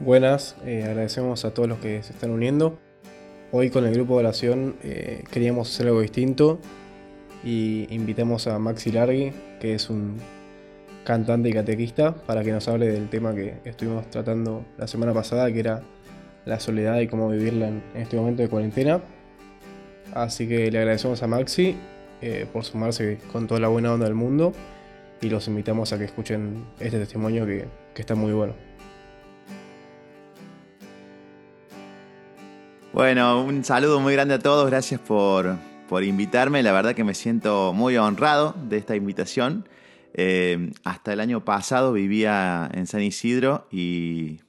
Buenas, eh, agradecemos a todos los que se están uniendo. Hoy con el grupo de oración eh, queríamos hacer algo distinto y invitamos a Maxi Largui, que es un cantante y catequista, para que nos hable del tema que estuvimos tratando la semana pasada, que era la soledad y cómo vivirla en este momento de cuarentena. Así que le agradecemos a Maxi eh, por sumarse con toda la buena onda del mundo y los invitamos a que escuchen este testimonio que está muy bueno. Bueno, un saludo muy grande a todos, gracias por, invitarme, la verdad que me siento muy honrado de esta invitación. Eh, hasta el año pasado vivía en San Isidro y,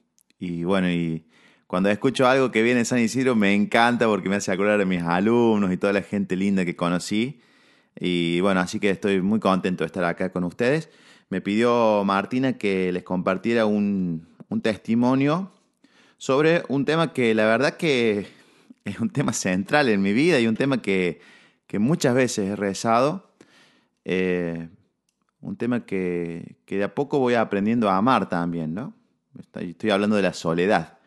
bueno, y cuando escucho algo que viene en San Isidro me encanta porque me hace acordar a mis alumnos y toda la gente linda que conocí. Y bueno, así que estoy muy contento de estar acá con ustedes. Me pidió Martina que les compartiera un, un testimonio sobre un tema que la verdad que es un tema central en mi vida y un tema que, muchas veces he rezado. Eh, un tema que, de a poco voy aprendiendo a amar también, ¿no? Estoy, hablando de la soledad.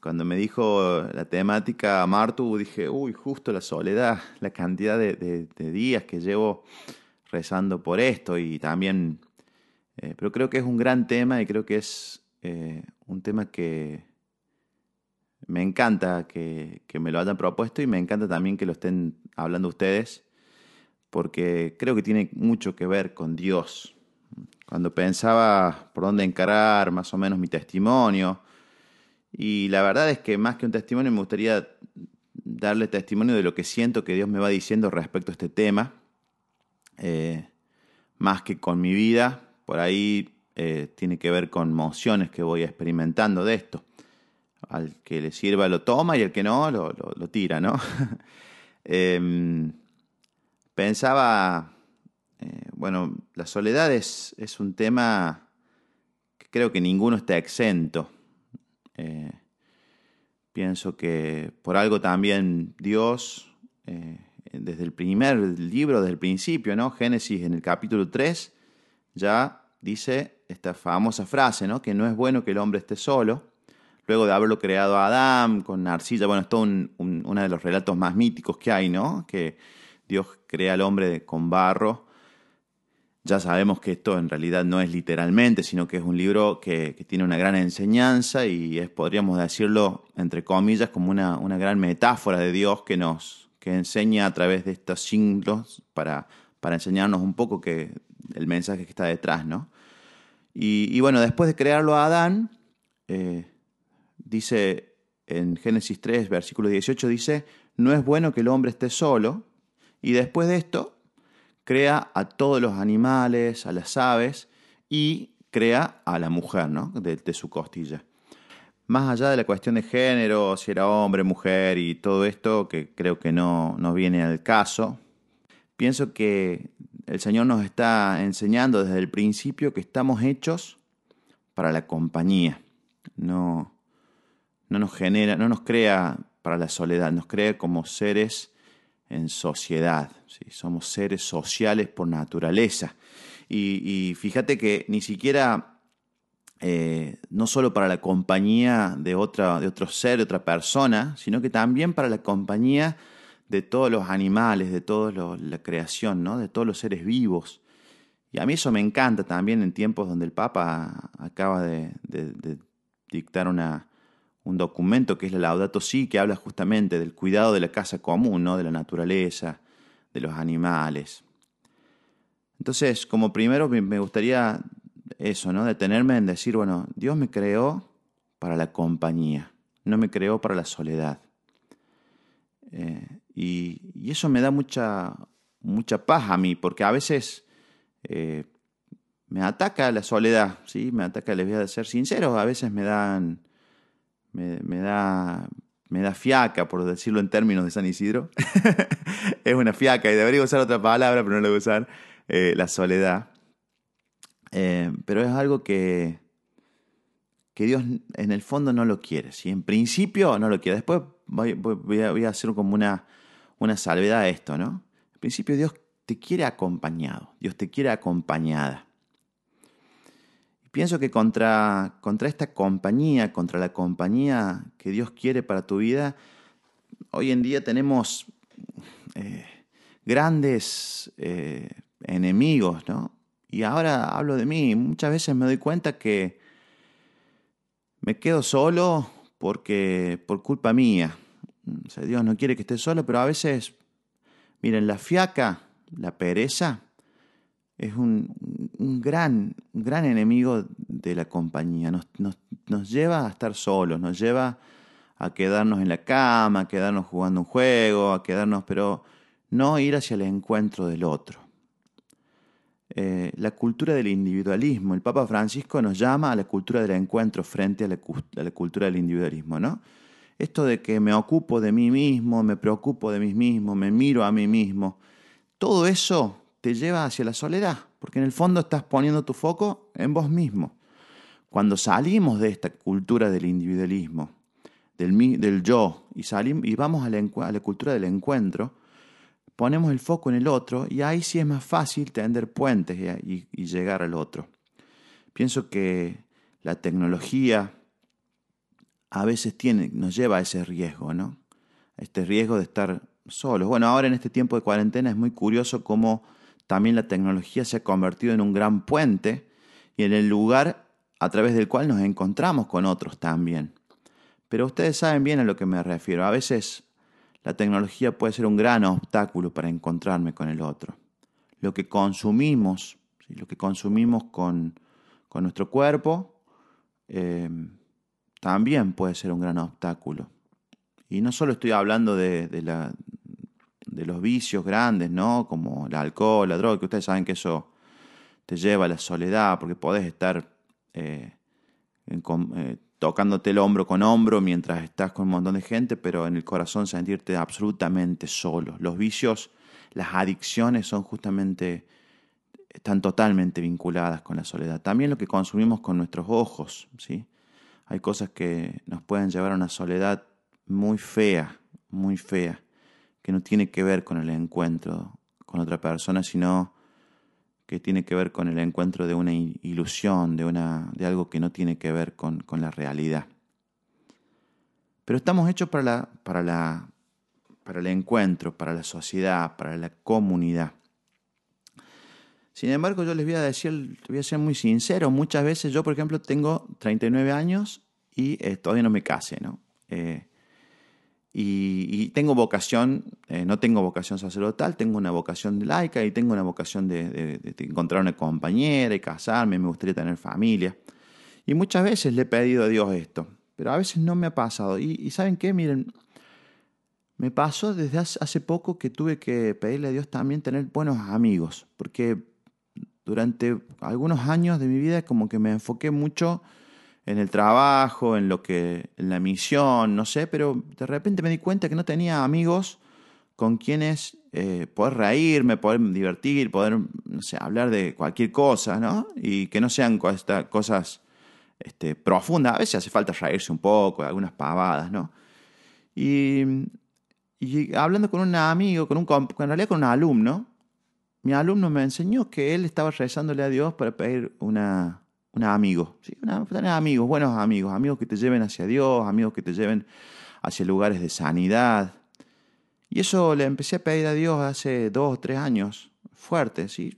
Cuando me dijo la temática Martu, dije, uy, justo la soledad, la cantidad de, días que llevo rezando por esto y también, eh, pero creo que es un gran tema y creo que es eh, un tema que me encanta que, me lo hayan propuesto y me encanta también que lo estén hablando ustedes, porque creo que tiene mucho que ver con Dios. Cuando pensaba por dónde encarar más o menos mi testimonio, y la verdad es que más que un testimonio me gustaría darle testimonio de lo que siento que Dios me va diciendo respecto a este tema, eh, más que con mi vida, por ahí eh, tiene que ver con emociones que voy experimentando de esto. Al que le sirva lo toma y el que no lo, tira, ¿no? Em, pensaba, eh, bueno, la soledad es, un tema que creo que ninguno está exento. Eh, pienso que por algo también Dios, desde el primer libro, desde el principio, ¿no? Génesis en el capítulo 3, ya dice esta famosa frase, ¿no? Que no es bueno que el hombre esté solo. Luego de haberlo creado a Adán con arcilla, bueno, es todo uno de los relatos más míticos que hay, ¿no? Que Dios crea al hombre con barro. Ya sabemos que esto en realidad no es literalmente, sino que es un libro que, tiene una gran enseñanza y es, podríamos decirlo, entre comillas, como una, una gran metáfora de Dios que nos que enseña a través de estos siglos para, para enseñarnos un poco que el mensaje que está detrás, ¿no? Y, bueno, después de crearlo a Adán, eh, dice en Génesis 3, versículo 18, dice, no es bueno que el hombre esté solo. Y después de esto, crea a todos los animales, a las aves y crea a la mujer, ¿no? De, su costilla. Más allá de la cuestión de género, si era hombre, mujer y todo esto, que creo que no, no viene al caso, pienso que el Señor nos está enseñando desde el principio que estamos hechos para la compañía. No, no nos genera, no nos crea para la soledad, nos crea como seres en sociedad. Somos seres sociales por naturaleza. Y, fíjate que ni siquiera, eh, no solo para la compañía de, otra, de otro ser, de otra persona, sino que también para la compañía de todos los animales, de toda la creación, ¿no? de todos los seres vivos. Y a mí eso me encanta también en tiempos donde el Papa acaba de, dictar un documento que es la Laudato Si, que habla justamente del cuidado de la casa común, ¿no? de la naturaleza, de los animales. Entonces, como primero me gustaría eso, ¿no? Detenerme en decir, bueno, Dios me creó para la compañía, no me creó para la soledad. Eh, y, eso me da mucha, mucha paz a mí, porque a veces eh, me ataca la soledad, ¿sí? Me ataca, les voy a ser sincero, a veces me dan, me, da, me da fiaca, por decirlo en términos de San Isidro. es una fiaca y debería usar otra palabra, pero no la voy a usar, eh, la soledad. Eh, pero es algo que, que Dios en el fondo no lo quiere. ¿sí? En principio no lo quiere. Después voy, voy, voy a hacer como una, una salvedad a esto, ¿no? Al principio Dios te quiere acompañado, Dios te quiere acompañada. Y pienso que contra, contra esta compañía, contra la compañía que Dios quiere para tu vida, hoy en día tenemos eh, grandes eh, enemigos, ¿no? Y ahora hablo de mí, muchas veces me doy cuenta que me quedo solo porque por culpa mía. Sea, Dios no quiere que esté solo, pero a veces, miren, la fiaca, la pereza, es un, gran, gran enemigo de la compañía. Nos, nos, lleva a estar solos, nos lleva a quedarnos en la cama, a quedarnos jugando un juego, a quedarnos, pero no ir hacia el encuentro del otro. Eh, la cultura del individualismo. El Papa Francisco nos llama a la cultura del encuentro frente a la, a la, cultura del individualismo, ¿no? Esto de que me ocupo de mí mismo, me preocupo de mí mismo, me miro a mí mismo, todo eso te lleva hacia la soledad, porque en el fondo estás poniendo tu foco en vos mismo. Cuando salimos de esta cultura del individualismo, del, del yo, y, salimos, y vamos a la, cultura del encuentro, ponemos el foco en el otro y ahí sí es más fácil tender puentes y, llegar al otro. Pienso que la tecnología a veces tiene, nos lleva a ese riesgo, ¿no? Este riesgo de estar solos. Bueno, ahora en este tiempo de cuarentena es muy curioso cómo también la tecnología se ha convertido en un gran puente y en el lugar a través del cual nos encontramos con otros también. Pero ustedes saben bien a lo que me refiero. A veces la tecnología puede ser un gran obstáculo para encontrarme con el otro. Lo que consumimos, lo que consumimos con, nuestro cuerpo, eh, también puede ser un gran obstáculo. Y no solo estoy hablando de, de los vicios grandes, ¿no? Como el alcohol, la droga, que ustedes saben que eso te lleva a la soledad, porque podés estar eh, eh, tocándote el hombro con hombro mientras estás con un montón de gente, pero en el corazón sentirte absolutamente solo. Los vicios, las adicciones son justamente, están totalmente vinculadas con la soledad. También lo que consumimos con nuestros ojos, ¿sí? Hay cosas que nos pueden llevar a una soledad muy fea, muy fea, que no tiene que ver con el encuentro con otra persona, sino que tiene que ver con el encuentro de una ilusión, de, una, de algo que no tiene que ver con, la realidad. Pero estamos hechos para, la, para, la, para el encuentro, para la sociedad, para la comunidad. Sin embargo, yo les voy a decir, voy a ser muy sincero, muchas veces yo, por ejemplo, tengo 39 años y eh, todavía no me case, ¿no? Eh, y, tengo vocación, eh, no tengo vocación sacerdotal, tengo una vocación laica y tengo una vocación de, encontrar una compañera y casarme, me gustaría tener familia. Y muchas veces le he pedido a Dios esto, pero a veces no me ha pasado. Y, ¿saben qué? Miren, me pasó desde hace poco que tuve que pedirle a Dios también tener buenos amigos, porque durante algunos años de mi vida como que me enfoqué mucho en el trabajo, en lo que, en la misión, no sé, pero de repente me di cuenta que no tenía amigos con quienes eh, poder reírme, poder divertir, poder, no sé, hablar de cualquier cosa, ¿no? Y que no sean cosas este, profundas. A veces hace falta reírse un poco, algunas pavadas, ¿no? Y, y hablando con un amigo, con un, en realidad con un alumno, mi alumno me enseñó que él estaba rezándole a Dios para pedir una, un amigo, tener amigos, buenos amigos, amigos que te lleven hacia Dios, amigos que te lleven hacia lugares de sanidad. Y eso le empecé a pedir a Dios hace dos o tres años, fuerte, ¿sí?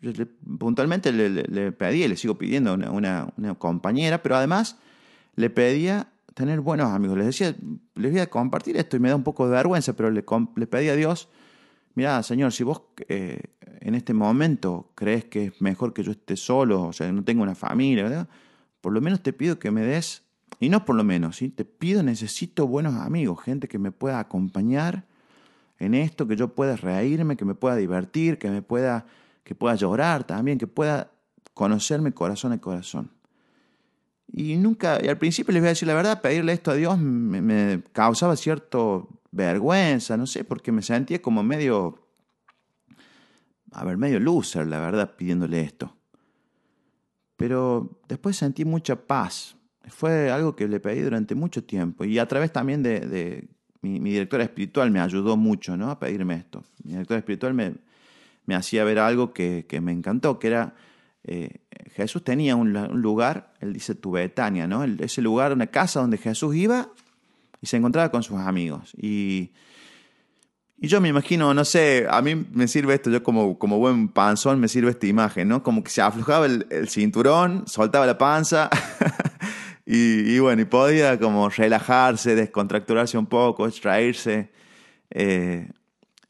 puntualmente le, pedí, le sigo pidiendo una, una, compañera, pero además le pedía tener buenos amigos. Les decía, les voy a compartir esto y me da un poco de vergüenza, pero le, le pedí a Dios, mira, Señor, si vos eh, en este momento crees que es mejor que yo esté solo, o sea, no tengo una familia, ¿verdad? por lo menos te pido que me des, y no por lo menos, ¿sí? te pido, necesito buenos amigos, gente que me pueda acompañar en esto, que yo pueda reírme, que me pueda divertir, que me pueda, que pueda llorar también, que pueda conocerme corazón a corazón. Y nunca, y al principio les voy a decir la verdad, pedirle esto a Dios me, me causaba cierto vergüenza, no sé, porque me sentía como medio a ver, medio loser, la verdad, pidiéndole esto. Pero después sentí mucha paz. Fue algo que le pedí durante mucho tiempo. Y a través también de, mi, directora espiritual me ayudó mucho ¿no? a pedirme esto. Mi directora espiritual me, me hacía ver algo que, me encantó, que era eh, Jesús tenía un, lugar, él dice tu Betania, ¿no? ese lugar, una casa donde Jesús iba y se encontraba con sus amigos. Y, y yo me imagino, no sé, a mí me sirve esto, yo como, como buen panzón me sirve esta imagen, ¿no? Como que se aflojaba el, cinturón, soltaba la panza y, bueno, y podía como relajarse, descontracturarse un poco, extraerse. Eh,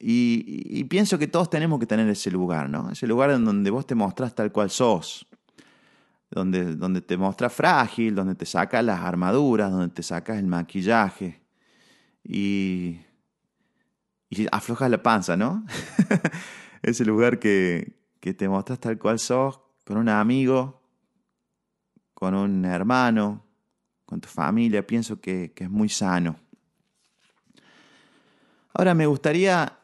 y, pienso que todos tenemos que tener ese lugar, ¿no? Ese lugar en donde vos te mostrás tal cual sos, donde, donde te mostras frágil, donde te sacas las armaduras, donde te sacas el maquillaje y, y aflojas la panza, ¿no? ese lugar que, que te mostras tal cual sos, con un amigo, con un hermano, con tu familia, pienso que, que es muy sano. Ahora me gustaría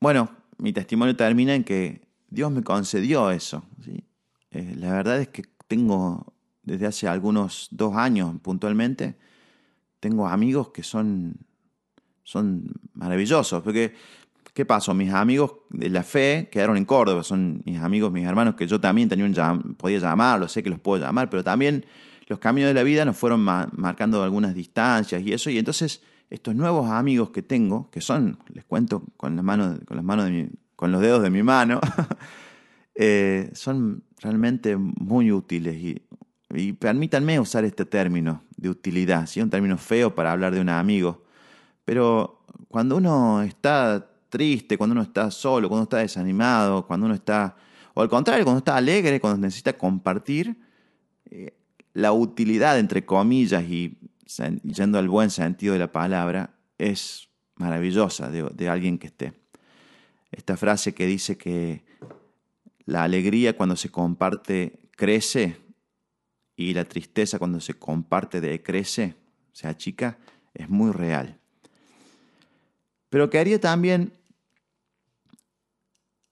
bueno, mi testimonio termina en que Dios me concedió eso. Eh, la verdad es que tengo, desde hace algunos dos años puntualmente, tengo amigos que son, son maravillosos. Porque, ¿qué pasó? Mis amigos de la fe quedaron en Córdoba. Son mis amigos, mis hermanos que yo también tenía un podía llamarlos, sé que los puedo llamar, pero también los caminos de la vida nos fueron marcando algunas distancias y eso. Y entonces estos nuevos amigos que tengo, que son, les cuento con, la mano, con, las manos de con los dedos de mi mano, eh, son realmente muy útiles. Y, permítanme usar este término de utilidad, ¿sí? un término feo para hablar de un amigo. Pero cuando uno está triste, cuando uno está solo, cuando está desanimado, cuando uno está, o al contrario, cuando está alegre, cuando necesita compartir, eh, la utilidad, entre comillas, y yendo al buen sentido de la palabra, es maravillosa de, alguien que esté. Esta frase que dice que la alegría cuando se comparte crece y la tristeza cuando se comparte decrece, o sea, chica, es muy real. Pero quería también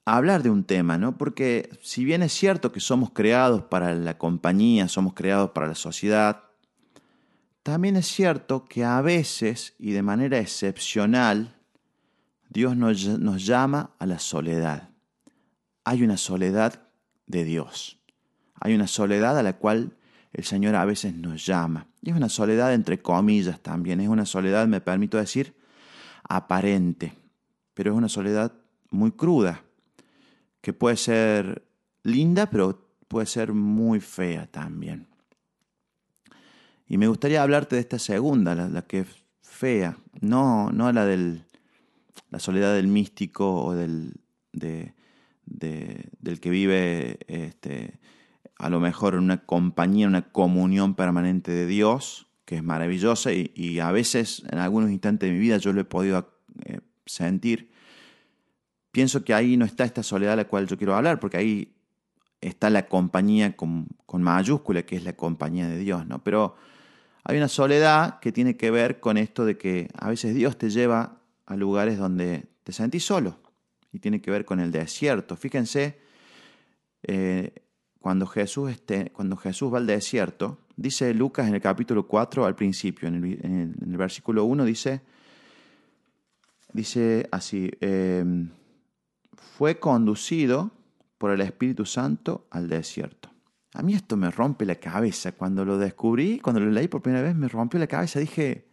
hablar de un tema, ¿no? Porque si bien es cierto que somos creados para la compañía, somos creados para la sociedad, también es cierto que a veces y de manera excepcional Dios nos, nos, llama a la soledad. Hay una soledad de Dios. Hay una soledad a la cual el Señor a veces nos llama. Y es una soledad entre comillas también. Es una soledad, me permito decir, aparente. Pero es una soledad muy cruda, que puede ser linda, pero puede ser muy fea también. Y me gustaría hablarte de esta segunda, la, que es fea, no, no la de la soledad del místico o del, del que vive este, a lo mejor en una compañía, una comunión permanente de Dios, que es maravillosa y, a veces en algunos instantes de mi vida yo lo he podido eh, sentir. Pienso que ahí no está esta soledad a la cual yo quiero hablar, porque ahí está la compañía con, con mayúscula, que es la compañía de Dios, ¿no? Pero hay una soledad que tiene que ver con esto de que a veces Dios te lleva a lugares donde te sentís solo y tiene que ver con el desierto. Fíjense, eh, cuando, Jesús esté, cuando Jesús va al desierto, dice Lucas en el capítulo 4 al principio, en el, versículo 1 dice, dice así, em, fue conducido por el Espíritu Santo al desierto. A mí esto me rompe la cabeza. Cuando lo descubrí, cuando lo leí por primera vez, me rompió la cabeza. Dije,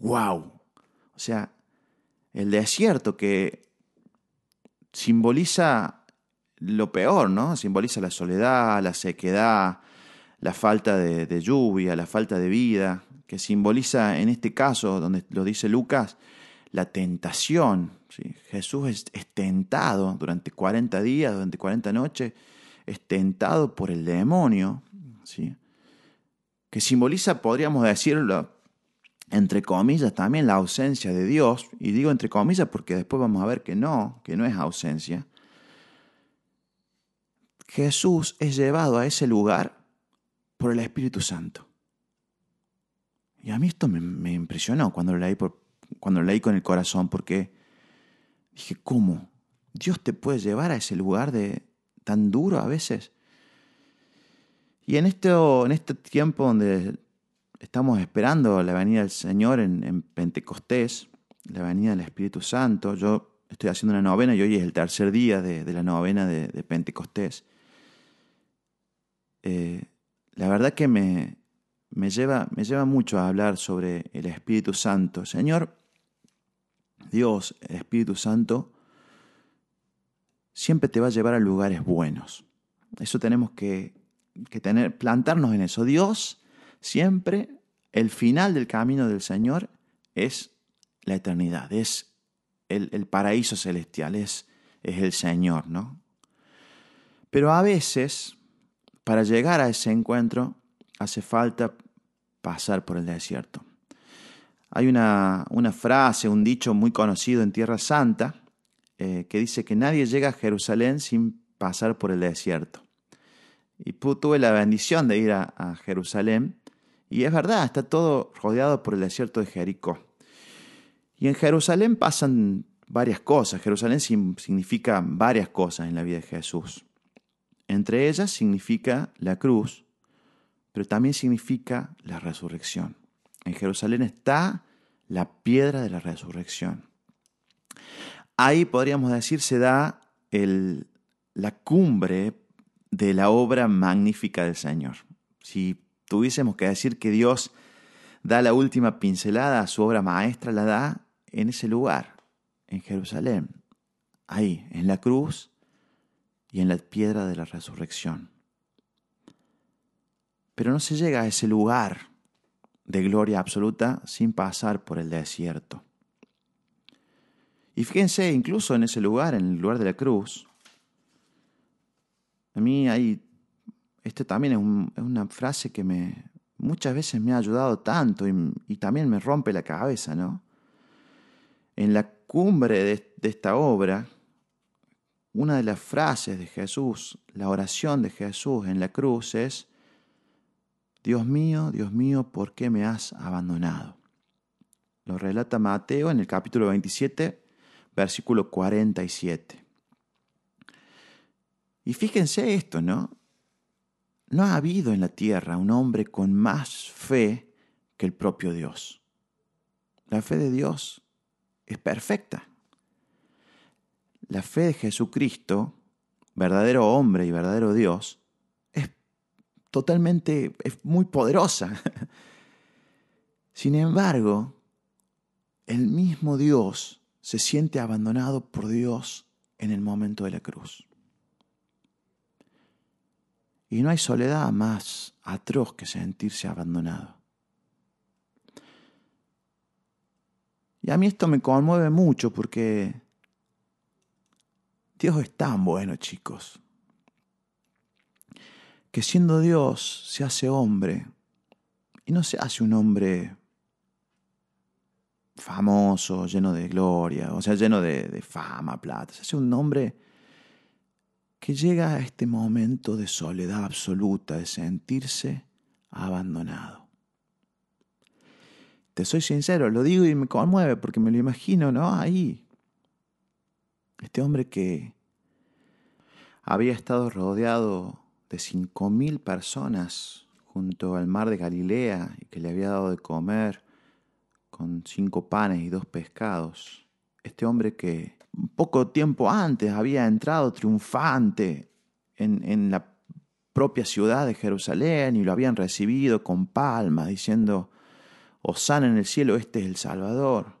wow. O sea, el desierto que simboliza lo peor, ¿no? Simboliza la soledad, la sequedad, la falta de, lluvia, la falta de vida, que simboliza en este caso, donde lo dice Lucas, la tentación. Jesús es, tentado durante 40 días, durante 40 noches, es tentado por el demonio, ¿sí? que simboliza, podríamos decirlo, entre comillas, también la ausencia de Dios, y digo entre comillas porque después vamos a ver que no, que no es ausencia. Jesús es llevado a ese lugar por el Espíritu Santo. Y a mí esto me, impresionó cuando lo, leí por, cuando lo leí con el corazón, porque dije, ¿cómo? Dios te puede llevar a ese lugar de, tan duro a veces. Y en, esto, en este tiempo donde estamos esperando la venida del Señor en, Pentecostés, la venida del Espíritu Santo, yo estoy haciendo una novena y hoy es el tercer día de, la novena de, Pentecostés. Eh, la verdad que me, me, lleva, me lleva mucho a hablar sobre el Espíritu Santo. Señor, Dios, el Espíritu Santo, siempre te va a llevar a lugares buenos. Eso tenemos que, tener, plantarnos en eso. Dios siempre, el final del camino del Señor es la eternidad, es el, el paraíso celestial, es, es el Señor, ¿no? Pero a veces, para llegar a ese encuentro, hace falta pasar por el desierto. Hay una, frase, un dicho muy conocido en Tierra Santa, eh, que dice que nadie llega a Jerusalén sin pasar por el desierto. Y tuve la bendición de ir a, Jerusalén, y es verdad, está todo rodeado por el desierto de Jericó. Y en Jerusalén pasan varias cosas. Jerusalén significa varias cosas en la vida de Jesús. Entre ellas significa la cruz, pero también significa la resurrección. En Jerusalén está la piedra de la resurrección. Ahí podríamos decir se da la cumbre de la obra magnífica del Señor. Si tuviésemos que decir que Dios da la última pincelada a su obra maestra, la da en ese lugar, en Jerusalén, ahí, en la cruz y en la piedra de la resurrección. Pero no se llega a ese lugar de gloria absoluta sin pasar por el desierto. Y fíjense, incluso en ese lugar, en el lugar de la cruz, a mí hay, esto también es, una frase que me, muchas veces me ha ayudado tanto y, también me rompe la cabeza, ¿no? En la cumbre de esta obra, una de las frases de Jesús, la oración de Jesús en la cruz es, Dios mío, Dios mío, ¿por qué me has abandonado? Lo relata Mateo en el capítulo 27, versículo 47. Y fíjense esto, ¿no? No ha habido en la tierra un hombre con más fe que el propio Dios. La fe de Dios es perfecta. La fe de Jesucristo, verdadero hombre y verdadero Dios, totalmente, es muy poderosa. Sin embargo, el mismo Dios se siente abandonado por Dios en el momento de la cruz. Y no hay soledad más atroz que sentirse abandonado. Y a mí esto me conmueve mucho porque Dios es tan bueno, chicos que siendo Dios se hace hombre y no se hace un hombre famoso, lleno de gloria, o sea, lleno de, fama, plata, se hace un hombre que llega a este momento de soledad absoluta, de sentirse abandonado. Te soy sincero, lo digo y me conmueve porque me lo imagino, ¿no? Ahí. Este hombre que había estado rodeado de 5.000 personas junto al mar de Galilea y que le había dado de comer con cinco panes y dos pescados. Este hombre que poco tiempo antes había entrado triunfante en, en la propia ciudad de Jerusalén y lo habían recibido con palmas diciendo, Osana en el cielo, este es el Salvador.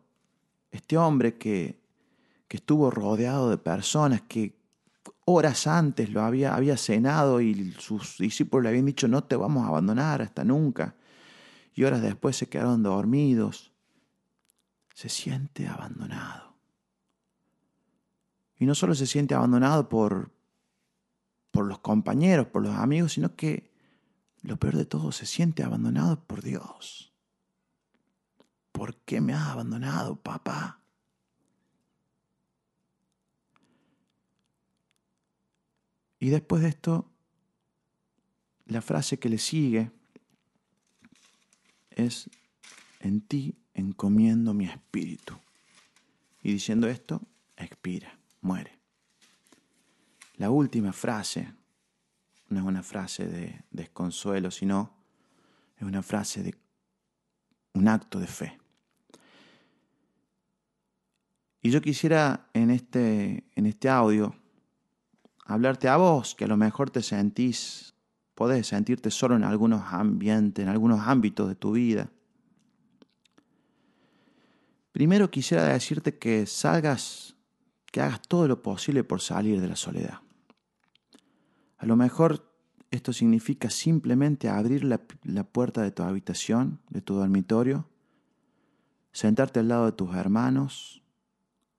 Este hombre que, que estuvo rodeado de personas que horas antes lo había, había cenado y sus discípulos le habían dicho, no te vamos a abandonar hasta nunca. Y horas después se quedaron dormidos. Se siente abandonado. Y no solo se siente abandonado por, por los compañeros, por los amigos, sino que lo peor de todo, se siente abandonado por Dios. ¿Por qué me has abandonado, papá? Y después de esto, la frase que le sigue es, en ti encomiendo mi espíritu. Y diciendo esto, expira, muere. La última frase no es una frase de desconsuelo, sino es una frase de un acto de fe. Y yo quisiera en este, en este audio hablarte a vos, que a lo mejor te sentís podés sentirte solo en algunos ambientes, en algunos ámbitos de tu vida. Primero quisiera decirte que salgas, que hagas todo lo posible por salir de la soledad. A lo mejor esto significa simplemente abrir la, la, puerta de tu habitación, de tu dormitorio, sentarte al lado de tus hermanos,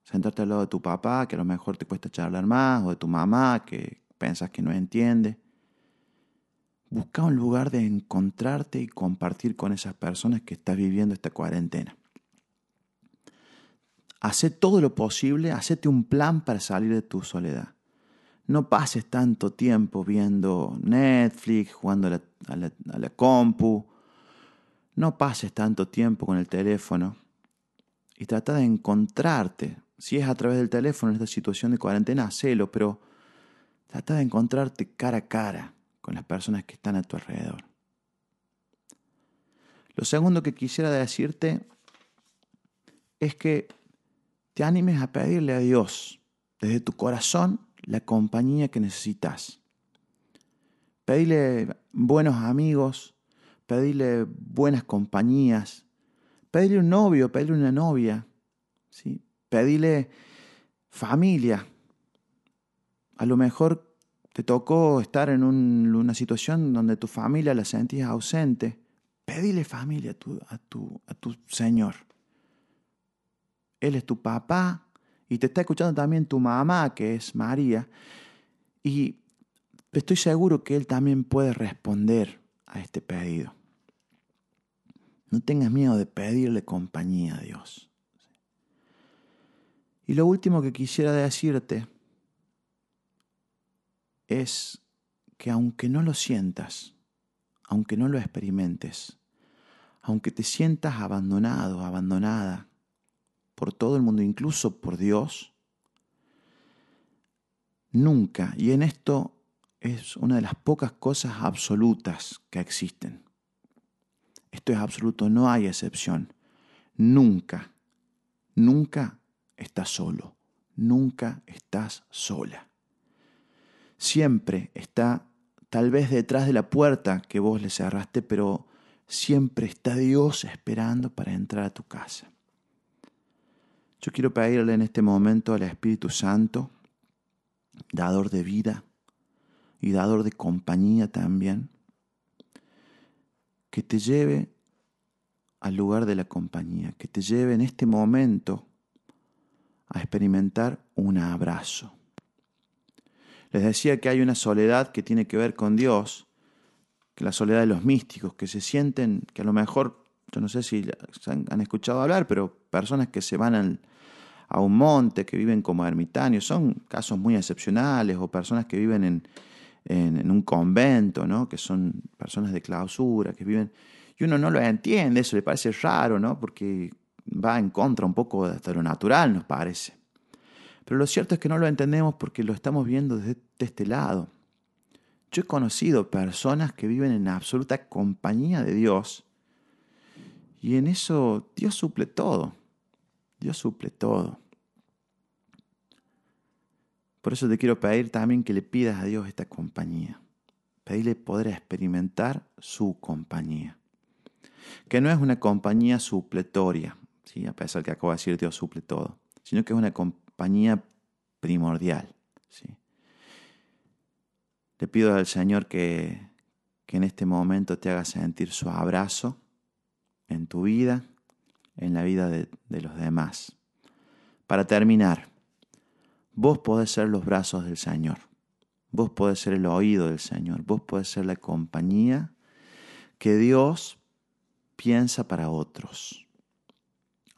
sentarte al lado de tu papá, que a lo mejor te cuesta charlar más, o de tu mamá, que piensas que no entiende. Busca un lugar de encontrarte y compartir con esas personas que estás viviendo esta cuarentena. Hacé todo lo posible, hacete un plan para salir de tu soledad. No pases tanto tiempo viendo Netflix, jugando a la, a la compu. No pases tanto tiempo con el teléfono. Y trata de encontrarte. Si es a través del teléfono en esta situación de cuarentena, hacelo, pero trata de encontrarte cara a cara con las personas que están a tu alrededor. Lo segundo que quisiera decirte es que te animes a pedirle a Dios desde tu corazón la compañía que necesitas. Pedile buenos amigos, pedirle buenas compañías, pedirle un novio, pedirle una novia, ¿sí? Pedirle familia. A lo mejor te tocó estar en un, una situación donde tu familia la sentías ausente. Pedile familia a tu, a tu, a tu Señor. Él es tu papá y te está escuchando también tu mamá, que es María. Y estoy seguro que Él también puede responder a este pedido. No tengas miedo de pedirle compañía a Dios. Y lo último que quisiera decirte es que aunque no lo sientas, aunque no lo experimentes, aunque te sientas abandonado, abandonada, por todo el mundo, incluso por Dios, nunca, y en esto es una de las pocas cosas absolutas que existen. Esto es absoluto, no hay excepción. Nunca, nunca estás solo, nunca estás sola. Siempre está tal vez detrás de la puerta que vos le cerraste, pero siempre está Dios esperando para entrar a tu casa. Yo quiero pedirle en este momento al Espíritu Santo, dador de vida y dador de compañía también, que te lleve al lugar de la compañía, que te lleve en este momento a experimentar un abrazo. Les decía que hay una soledad que tiene que ver con Dios, que la soledad de los místicos, que se sienten, que a lo mejor, yo no sé si han escuchado hablar, pero personas que se van a un monte, que viven como ermitaños. Son casos muy excepcionales o personas que viven en, en, un convento, ¿no? que son personas de clausura, que viven... Y uno no lo entiende, eso le parece raro, ¿no? porque va en contra un poco de lo natural, nos parece. Pero lo cierto es que no lo entendemos porque lo estamos viendo desde este lado. Yo he conocido personas que viven en absoluta compañía de Dios y en eso Dios suple todo. Dios suple todo. Por eso te quiero pedir también que le pidas a Dios esta compañía. Pedirle poder experimentar su compañía. Que no es una compañía supletoria, a pesar que acabo de decir Dios suple todo, sino que es una compañía primordial. ¿sí? Le pido al Señor que, que en este momento te haga sentir su abrazo en tu vida, en la vida de, los demás. Para terminar, vos podés ser los brazos del Señor, vos podés ser el oído del Señor, vos podés ser la compañía que Dios piensa para otros.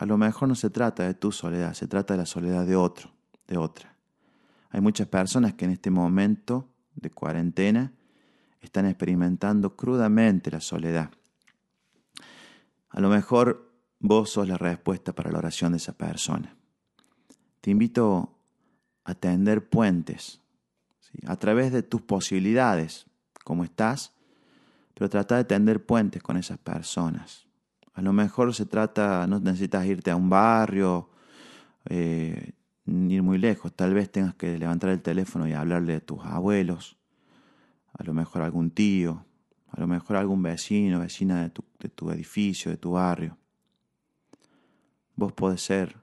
A lo mejor no se trata de tu soledad, se trata de la soledad de otro, de otra. Hay muchas personas que en este momento de cuarentena están experimentando crudamente la soledad. A lo mejor Vos sos la respuesta para la oración de esa persona. Te invito a tender puentes a través de tus posibilidades, como estás, pero trata de tender puentes con esas personas. A lo mejor se trata, no necesitas irte a un barrio, eh, ir muy lejos. Tal vez tengas que levantar el teléfono y hablarle a tus abuelos, a lo mejor algún tío, a lo mejor algún vecino, vecina de tu, de tu edificio, de tu barrio. Vos podés ser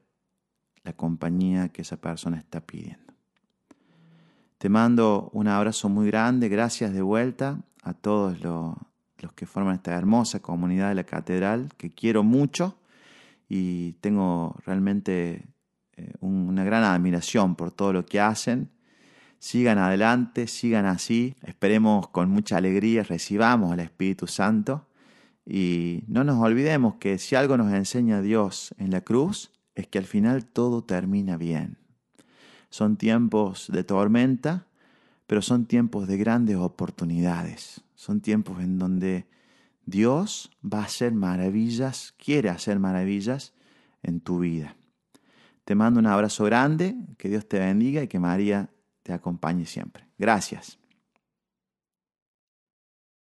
la compañía que esa persona está pidiendo. Te mando un abrazo muy grande, gracias de vuelta a todos los, que forman esta hermosa comunidad de la catedral, que quiero mucho y tengo realmente eh, una gran admiración por todo lo que hacen. Sigan adelante, sigan así, esperemos con mucha alegría, recibamos al Espíritu Santo y no nos olvidemos que si algo nos enseña Dios en la cruz es que al final todo termina bien. Son tiempos de tormenta, pero son tiempos de grandes oportunidades. Son tiempos en donde Dios va a hacer maravillas, quiere hacer maravillas en tu vida. Te mando un abrazo grande, que Dios te bendiga y que María te acompañe siempre. Gracias.